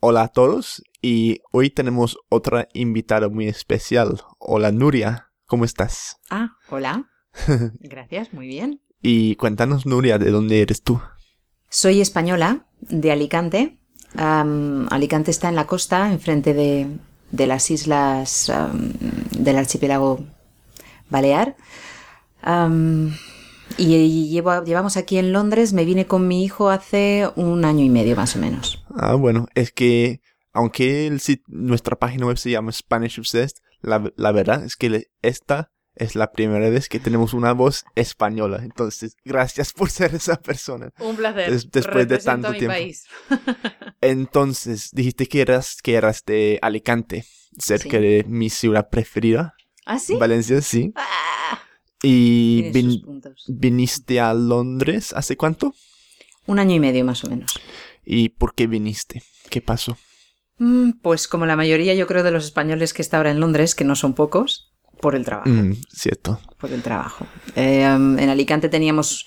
Hola a todos y hoy tenemos otra invitada muy especial. Hola Nuria, ¿cómo estás? Ah, hola. Gracias, muy bien. Y cuéntanos Nuria, ¿de dónde eres tú? Soy española, de Alicante. Alicante está en la costa, enfrente de, de las islas del archipiélago Balear. Y llevo, llevamos aquí en Londres, me vine con mi hijo hace un año y medio más o menos. Ah, bueno, es que aunque el, nuestra página web se llama Spanish Obsessed, la, la verdad es que esta es la primera vez que tenemos una voz española. Entonces, gracias por ser esa persona. Un placer. después de tanto tiempo. País. Entonces, dijiste que eras, que eras de Alicante, cerca de mi ciudad preferida. ¿Ah, sí? Valencia, sí. Ah, y viniste a Londres hace cuánto? Un año y medio más o menos. ¿Y por qué viniste? ¿Qué pasó? Mm, pues como la mayoría yo creo de los españoles que está ahora en Londres, que no son pocos, por el trabajo. Mm, cierto. Por el trabajo. Eh, en Alicante teníamos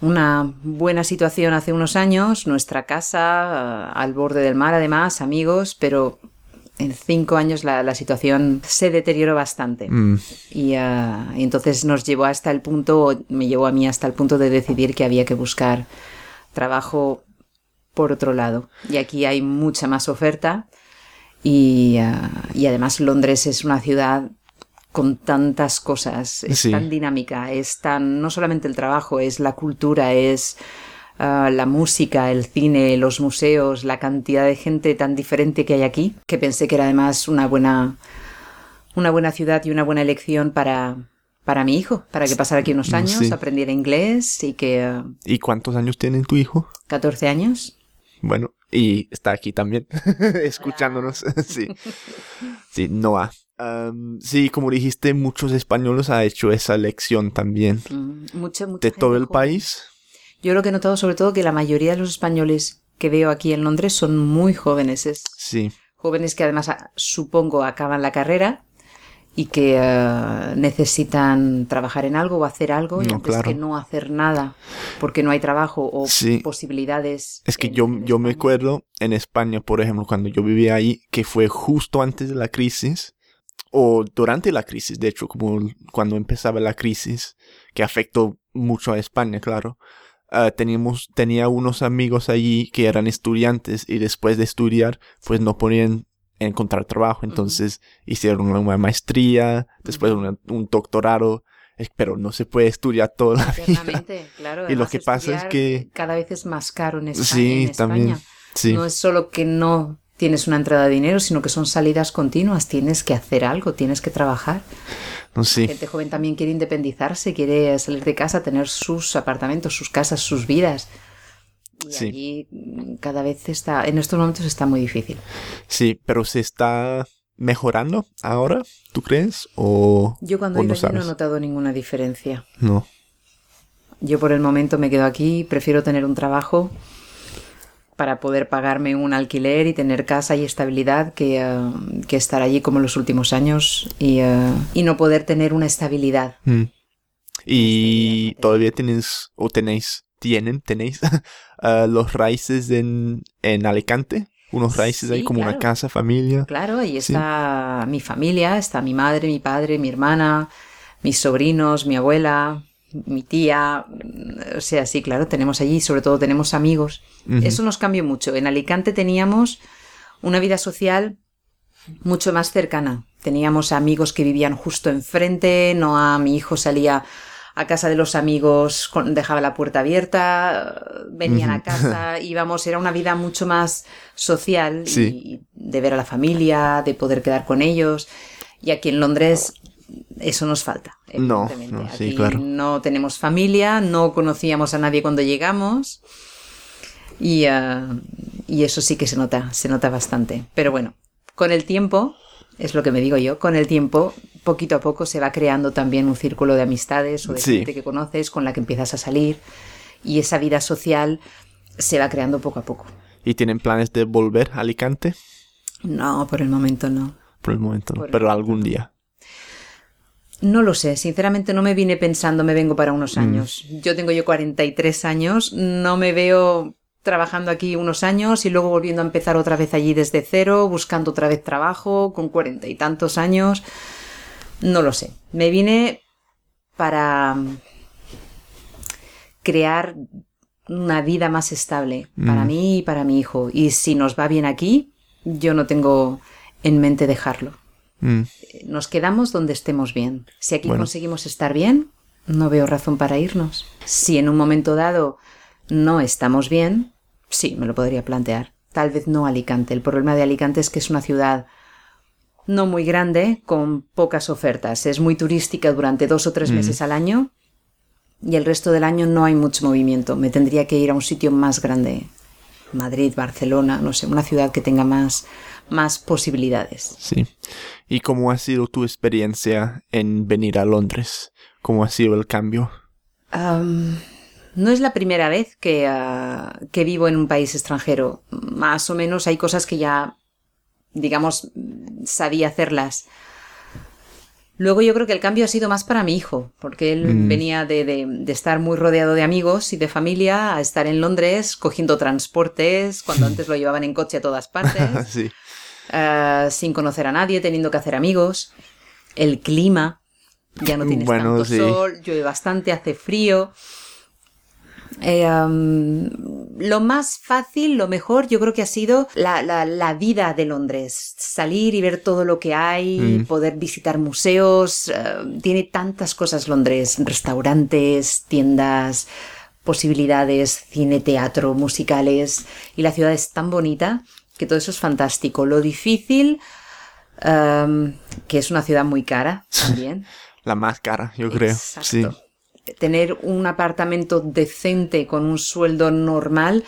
una buena situación hace unos años, nuestra casa eh, al borde del mar además, amigos, pero en cinco años la, situación se deterioró bastante. Mm. Y, y, entonces nos llevó hasta el punto, me llevó a mí hasta el punto de decidir que había que buscar trabajo por otro lado. Y aquí hay mucha más oferta. Y, y además Londres es una ciudad con tantas cosas, es tan dinámica, es tan, no solamente el trabajo, es la cultura, es la música, el cine, los museos, la cantidad de gente tan diferente que hay aquí, que pensé que era además una buena, una buena ciudad y una buena elección para, para mi hijo, para que pasara aquí unos años, aprendiera inglés y que... Ah, ¿Y cuántos años tiene tu hijo? 14 años. Bueno, y está aquí también, escuchándonos. sí. Sí, Noah sí, como dijiste, muchos españoles han hecho esa lección también. Mm, de todo el país. Yo lo que he notado sobre todo que la mayoría de los españoles que veo aquí en Londres son muy jóvenes. sí. Jóvenes que además ah, supongo acaban la carrera y que ah, necesitan trabajar en algo o hacer algo y antes que no hacer nada porque no hay trabajo o posibilidades. Es que yo, yo me acuerdo en España, por ejemplo, cuando yo vivía ahí, que fue justo antes de la crisis, o durante la crisis, de hecho, como cuando empezaba la crisis, que afectó mucho a España, claro. Ah, teníamos, tenía unos amigos allí que eran estudiantes y después de estudiar, pues no podían encontrar trabajo. Entonces hicieron una maestría, después un doctorado, pero no se puede estudiar toda la vida. Claro, y lo que pasa es que... Cada vez es más caro en España. Sí, también. Sí. No es solo que no tienes una entrada de dinero, sino que son salidas continuas, tienes que hacer algo, tienes que trabajar. Sí. La gente joven también quiere independizarse, quiere salir de casa, tener sus apartamentos, sus casas, sus vidas. Y sí. allí cada vez está, en estos momentos está muy difícil. Sí, pero se está mejorando ahora, ¿tú crees? O, Yo cuando no, no he notado ninguna diferencia. No. Yo por el momento me quedo aquí, prefiero tener un trabajo para poder pagarme un alquiler y tener casa y estabilidad que, eh, que estar allí como en los últimos años y, eh, y no poder tener una estabilidad. Mm. Y todavía tienes, o tenéis, tienen, tenéis uh, los raíces en, en Alicante. Unos raíces ahí como una casa, familia. Claro, ahí está mi familia, está mi madre, mi padre, mi hermana, mis sobrinos, mi abuela, mi tía, o sea, sí, claro, tenemos allí, sobre todo tenemos amigos. Eso nos cambió mucho. En Alicante teníamos una vida social mucho más cercana. Teníamos amigos que vivían justo enfrente, no a mi hijo salía a casa de los amigos, dejaba la puerta abierta, venían a casa, íbamos, era una vida mucho más social y de ver a la familia, de poder quedar con ellos. Y aquí en Londres eso nos falta. No, no, sí, claro. no tenemos familia, no conocíamos a nadie cuando llegamos y, ah, y, eso sí que se nota, se nota bastante. Pero bueno, con el tiempo, es lo que me digo yo, con el tiempo, poquito a poco se va creando también un círculo de amistades o de gente que conoces con la que empiezas a salir y esa vida social se va creando poco a poco. ¿Y tienen planes de volver a Alicante? No, por el momento no. Por el momento no, pero algún día. No lo sé, sinceramente no me vine pensando me vengo para unos mm. años. Yo tengo yo 43 años, no me veo trabajando aquí unos años y luego volviendo a empezar otra vez allí desde cero, buscando otra vez trabajo con cuarenta y tantos años. No lo sé. Me vine para crear una vida más estable para Mm. mí y para mi hijo. Y si nos va bien aquí, yo no tengo en mente dejarlo. Mm, Nos quedamos donde estemos bien. Si aquí Bueno. conseguimos estar bien, no veo razón para irnos. Si en un momento dado no estamos bien, sí, me lo podría plantear. Tal vez no Alicante. El problema de Alicante es que es una ciudad no muy grande, con pocas ofertas. Es muy turística durante dos o tres meses al año y el resto del año no hay mucho movimiento. Me tendría que ir a un sitio más grande. Madrid, Barcelona, no sé, una ciudad que tenga más, más posibilidades. sí. ¿Y cómo ha sido tu experiencia en venir a Londres? ¿Cómo ha sido el cambio? Am, no es la primera vez que, ah, que vivo en un país extranjero. Más o menos hay cosas que ya, digamos, sabía hacerlas. Luego yo creo que el cambio ha sido más para mi hijo, porque él Mm. venía de, de- de estar muy rodeado de amigos y de familia a estar en Londres cogiendo transportes, cuando antes lo llevaban en coche a todas partes. sí. Ah, sin conocer a nadie, teniendo que hacer amigos. El clima, ya no tienes Bueno, tanto sí. sol, llueve bastante, hace frío. Eh, lo más fácil, lo mejor, yo creo que ha sido la, la- la vida de Londres. Salir y ver todo lo que hay, Mm. poder visitar museos. eh, tiene tantas cosas Londres, restaurantes, tiendas, posibilidades, cine, teatro, musicales. Y la ciudad es tan bonita que todo eso es fantástico. Lo difícil, am, que es una ciudad muy cara también. La más cara, yo creo. Sí. Exacto. Tener un apartamento decente con un sueldo normal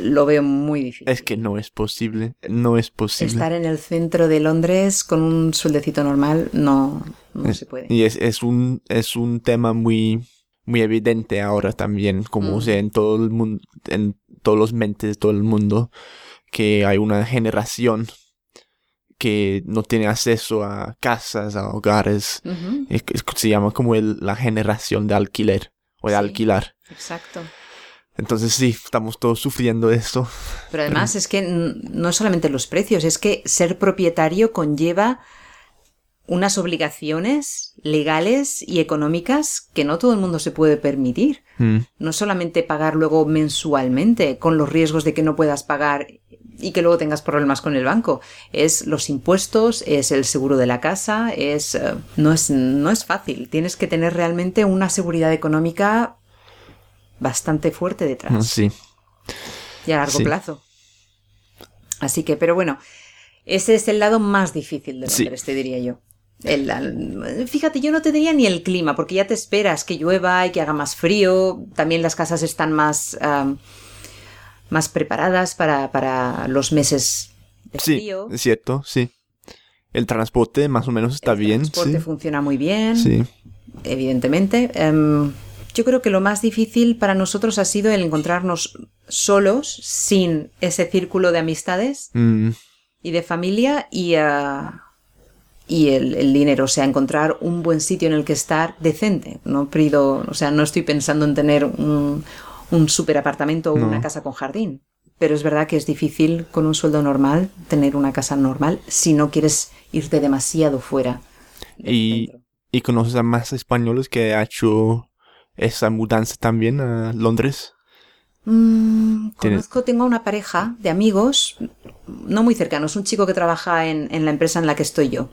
lo veo muy difícil. Es que no es posible. No es posible. Estar en el centro de Londres con un sueldecito normal no, no Es- se puede. Y es, es un es un tema muy muy evidente ahora también, como Mm. sea en todo el mundo, en todos los mentes de todo el mundo, que hay una generación que no tiene acceso a casas, a hogares. Es- es- se llama como el- la generación de alquiler o de Sí. alquilar. exacto. Entonces sí, estamos todos sufriendo esto. Pero además es que no es solamente los precios, es que ser propietario conlleva unas obligaciones legales y económicas que no todo el mundo se puede permitir. Mm, No solamente pagar luego mensualmente con los riesgos de que no puedas pagar y que luego tengas problemas con el banco. Es los impuestos, es el seguro de la casa, es eh, no es no es fácil. Tienes que tener realmente una seguridad económica bastante fuerte detrás sí. y a largo Sí. plazo. Así que, pero bueno, ese es el lado más difícil de Sí. Londres, te diría yo. El- fíjate, yo no te diría ni el clima, porque ya te esperas que llueva y que haga más frío. También las casas están más, más preparadas para, para los meses de Sí, frío. es cierto, sí. El transporte más o menos está el bien. transporte Sí. funciona muy bien. sí. evidentemente. Em, yo creo que lo más difícil para nosotros ha sido el encontrarnos solos, sin ese círculo de amistades Mm, y de familia y, ah, y el, el dinero, o sea, encontrar un buen sitio en el que estar decente. No pido, o sea, no estoy pensando en tener un, un super apartamento o No. una casa con jardín. Pero es verdad que es difícil con un sueldo normal tener una casa normal si no quieres irte demasiado fuera. Y-. ¿Y conoces a más españoles que ha hecho esa mudanza también a Londres? Mm, conozco, tengo una pareja de amigos, no muy cercanos, un chico que trabaja en, en la empresa en la que estoy yo.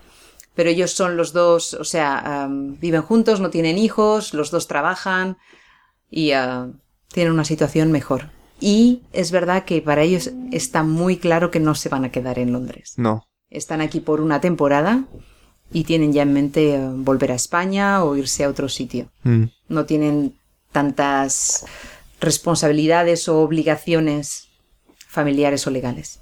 Pero ellos son los dos, o sea, am, viven juntos, no tienen hijos, los dos trabajan y ah, tienen una situación mejor. Y es verdad que para ellos está muy claro que no se van a quedar en Londres. No. Están aquí por una temporada y tienen ya en mente eh, volver a España o irse a otro sitio Mm, no tienen tantas responsabilidades o obligaciones familiares o legales.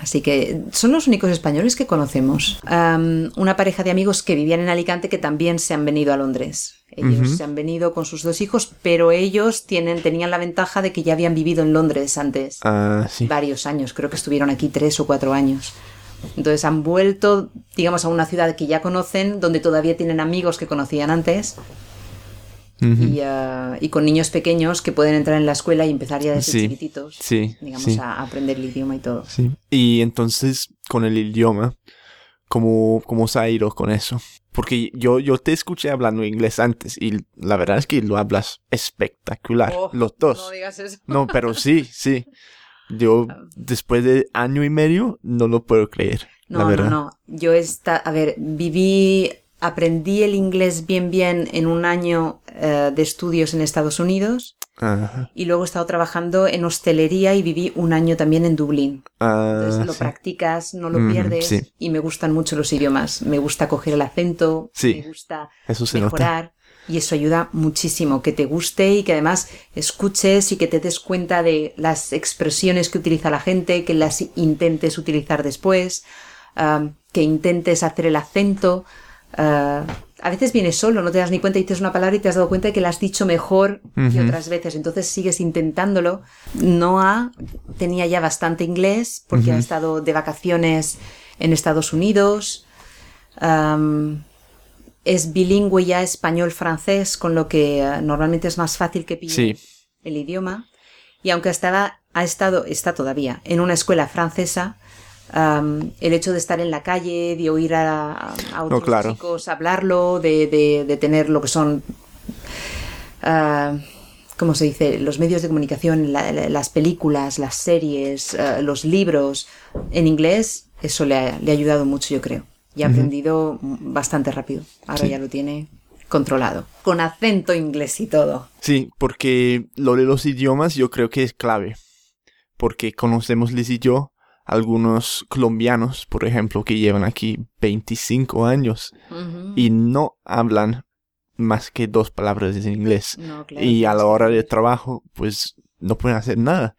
Así que son los únicos españoles que conocemos. Am, una pareja de amigos que vivían en Alicante que también se han venido a Londres. Ellos se han venido con sus dos hijos, pero ellos tienen, tenían la ventaja de que ya habían vivido en Londres antes ah, sí. varios años, creo que estuvieron aquí tres o cuatro años. Entonces han vuelto, digamos, a una ciudad que ya conocen, donde todavía tienen amigos que conocían antes. Y, uh, y, con niños pequeños que pueden entrar en la escuela y empezar ya desde Sí, chiquititos, sí, digamos, sí. A, a aprender el idioma y todo. Sí. Y entonces, con el idioma, ¿cómo, cómo se ha ido con eso? Porque yo, yo te escuché hablando inglés antes y la verdad es que lo hablas espectacular. Oh, los dos. No digas eso. No, pero sí, sí. Yo, después de año y medio, no lo puedo creer. No, la verdad. no, no. Yo está, a ver, viví, aprendí el inglés bien bien en un año eh, de estudios en Estados Unidos Ajá. y luego he estado trabajando en hostelería y viví un año también en Dublín. Ah, Entonces lo sí. practicas, no lo pierdes sí. y me gustan mucho los idiomas. Me gusta coger el acento, Sí. me gusta Eso se nota. mejorar y eso ayuda muchísimo, que te guste y que además escuches y que te des cuenta de las expresiones que utiliza la gente, que las intentes utilizar después, que intentes hacer el acento. Ah, a veces vienes solo, no te das ni cuenta, dices una palabra y te has dado cuenta de que la has dicho mejor que Ujú. otras veces, entonces sigues intentándolo. Noah tenía ya bastante inglés porque ha Ujú. estado de vacaciones en Estados Unidos. Es bilingüe ya español-francés, con lo que eh, normalmente es más fácil que pille Sí. el idioma. Y aunque estaba, ha estado, está todavía en una escuela francesa, el hecho de estar en la calle, de oír a, a otros claro. chicos hablarlo, de, de- de tener lo que son, ah, ¿cómo se dice? Los medios de comunicación, la- la- las películas, las series, ah, los libros en inglés, eso le ha, le ha ayudado mucho, yo creo. Y ha aprendido bastante rápido. Ahora Sí. ya lo tiene controlado. Con acento inglés y todo. Sí, porque lo de los idiomas yo creo que es clave. Porque conocemos Liz y yo algunos colombianos, por ejemplo, que llevan aquí 25 años Ujú. y no hablan más que dos palabras en inglés. No, claro, y a la hora de trabajo, pues no pueden hacer nada.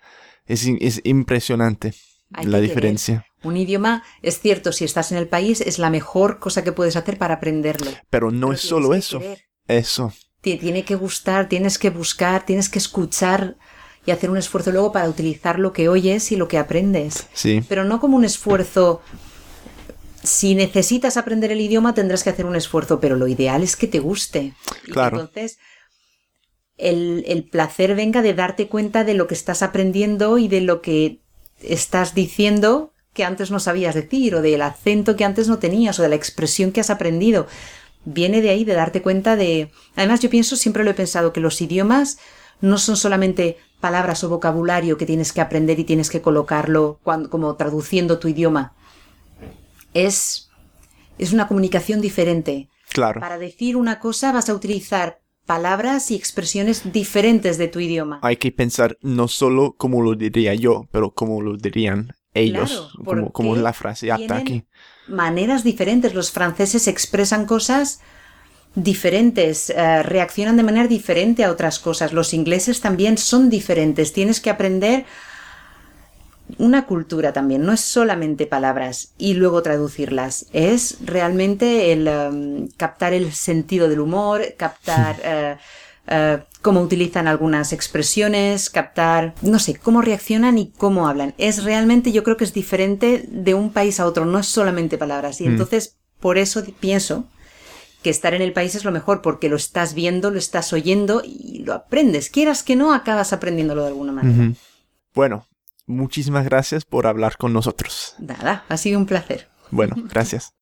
Es, in- es impresionante Hay la diferencia. Un idioma, es cierto, si estás en el país, es la mejor cosa que puedes hacer para aprenderlo. Pero no Pero es solo eso. Eso. Te tiene que gustar, tienes que buscar, tienes que escuchar y hacer un esfuerzo luego para utilizar lo que oyes y lo que aprendes. Sí. Pero no como un esfuerzo. Si necesitas aprender el idioma, tendrás que hacer un esfuerzo, pero lo ideal es que te guste. Y Claro. entonces, el, el placer venga de darte cuenta de lo que estás aprendiendo y de lo que estás diciendo que antes no sabías decir, o del acento que antes no tenías, o de la expresión que has aprendido. Viene de ahí, de darte cuenta de... Además, yo pienso, siempre lo he pensado, que los idiomas no son solamente palabras o vocabulario que tienes que aprender y tienes que colocarlo cuando, como traduciendo tu idioma. Es, es una comunicación diferente. Claro. Para decir una cosa vas a utilizar palabras y expresiones diferentes de tu idioma. Hay que pensar no solo como lo diría yo, pero como lo dirían ellos. Claro, como, como la frase tienen ataque. Maneras diferentes. Los franceses expresan cosas diferentes, eh, reaccionan de manera diferente a otras cosas. Los ingleses también son diferentes. Tienes que aprender una cultura también, no es solamente palabras y luego traducirlas, es realmente el em, captar el sentido del humor, captar eh, eh, cómo utilizan algunas expresiones, captar, no sé, cómo reaccionan y cómo hablan. Es realmente, yo creo que es diferente de un país a otro, no es solamente palabras. Y Mm. entonces, por eso pienso que estar en el país es lo mejor, porque lo estás viendo, lo estás oyendo y lo aprendes. Quieras que no, acabas aprendiéndolo de alguna manera. Bueno, muchísimas gracias por hablar con nosotros. Nada, ha sido un placer. Bueno, gracias.